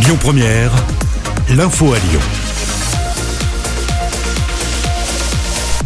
Lyon Première, l'info à Lyon.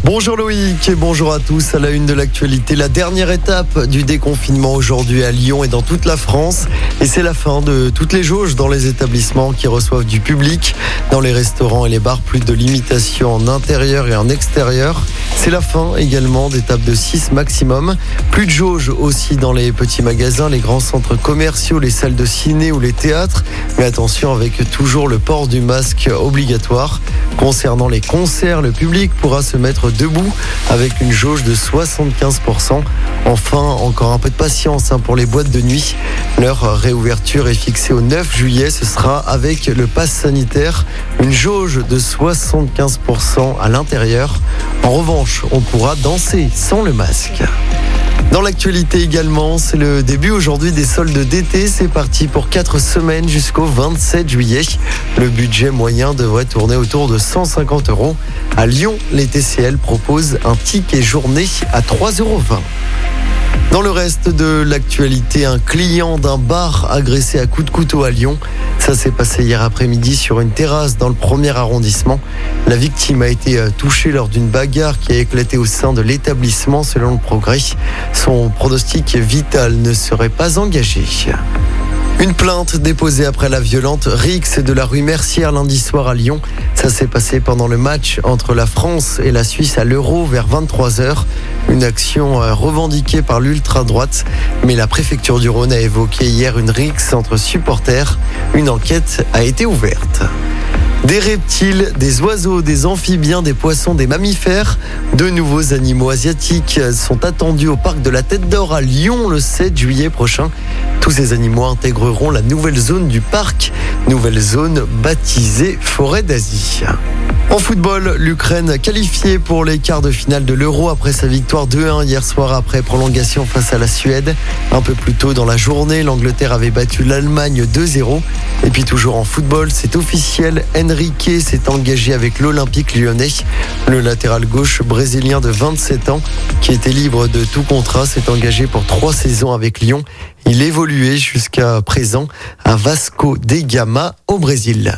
Bonjour Loïc et bonjour à tous. À la une de l'actualité, la dernière étape du déconfinement aujourd'hui à Lyon et dans toute la France. Et c'est la fin de toutes les jauges dans les établissements qui reçoivent du public. Dans les restaurants et les bars, plus de limitations en intérieur et en extérieur. C'est la fin également d'étape de 6 maximum. Plus de jauges aussi dans les petits magasins, les grands centres commerciaux, les salles de ciné ou les théâtres. Mais attention avec toujours le port du masque obligatoire. Concernant les concerts, le public pourra se mettre debout avec une jauge de 75%. Enfin, encore un peu de patience hein, pour les boîtes de nuit. Réouverture est fixée au 9 juillet. Ce sera avec le pass sanitaire, une jauge de 75% à l'intérieur. En revanche, on pourra danser sans le masque. Dans l'actualité également, c'est le début aujourd'hui des soldes d'été. C'est parti pour 4 semaines jusqu'au 27 juillet. Le budget moyen devrait tourner autour de 150 euros. À Lyon, les TCL proposent un ticket journée à 3,20 euros. Dans le reste de l'actualité, un client d'un bar agressé à coups de couteau à Lyon. Ça s'est passé hier après-midi sur une terrasse dans le premier arrondissement. La victime a été euh, touchée lors d'une bagarre qui a éclaté au sein de l'établissement selon le progrès. Son pronostic vital ne serait pas engagé. Une plainte déposée après la violente rixe de la rue Mercière lundi soir à Lyon. Ça s'est passé pendant le match entre la France et la Suisse à l'Euro vers 23h. Une action euh, revendiquée par l'ultra-droite. Mais la préfecture du Rhône a évoqué hier une rixe entre supporters. Une enquête a été ouverte. Des reptiles, des oiseaux, des amphibiens, des poissons, des mammifères. De nouveaux animaux asiatiques sont attendus au parc de la Tête d'Or à Lyon le 7 juillet prochain. Tous ces animaux intégreront la nouvelle zone du parc, nouvelle zone baptisée Forêt d'Asie. En football, l'Ukraine qualifiée pour les quarts de finale de l'Euro après sa victoire 2-1 hier soir après prolongation face à la Suède. Un peu plus tôt dans la journée, l'Angleterre avait battu l'Allemagne 2-0. Et puis toujours en football, c'est officiel, Enrique s'est engagé avec l'Olympique lyonnais. Le latéral gauche brésilien de 27 ans, qui était libre de tout contrat, s'est engagé pour trois saisons avec Lyon. Il évoluait jusqu'à présent à Vasco da Gama au Brésil.